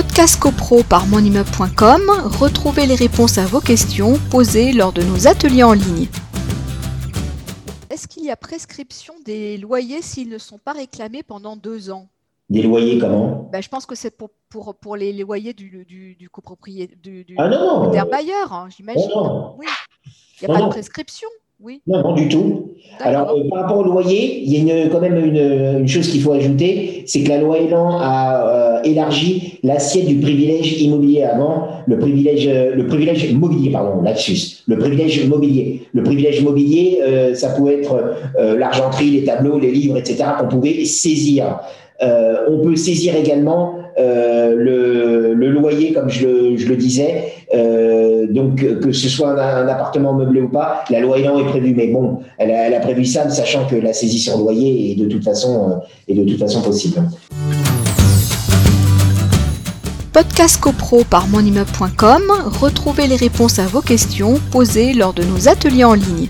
Podcast CoPro par monimmeuble.com, retrouvez les réponses à vos questions posées lors de nos ateliers en ligne. Est-ce qu'il y a prescription des loyers s'ils ne sont pas réclamés pendant deux ans? Des loyers comment? Ben, Je pense que c'est pour, pour, pour les, loyers du, du, du copropriétaire, du, du ah non, bailleur, hein, j'imagine. Oui. Il n'y a pas de prescription. Oui. Non, non, du tout. Alors, euh, par rapport au loyer, il y a une, quand même une, une chose qu'il faut ajouter, c'est que la loi Elan a euh, élargi l'assiette du privilège immobilier avant, le privilège, euh, le privilège mobilier, pardon, lapsus, le privilège mobilier. Le privilège mobilier, ça pouvait être l'argenterie, les tableaux, les livres, etc., qu'on pouvait saisir. On peut saisir également le, le, loyer, comme je le, disais, donc que ce soit un, appartement meublé ou pas, la loi est prévue. Mais bon, elle a, prévu ça, sachant que la saisie sur loyer est de toute façon, euh, est de toute façon possible. Podcast CoPro par monimmeuble.com, retrouvez les réponses à vos questions posées lors de nos ateliers en ligne.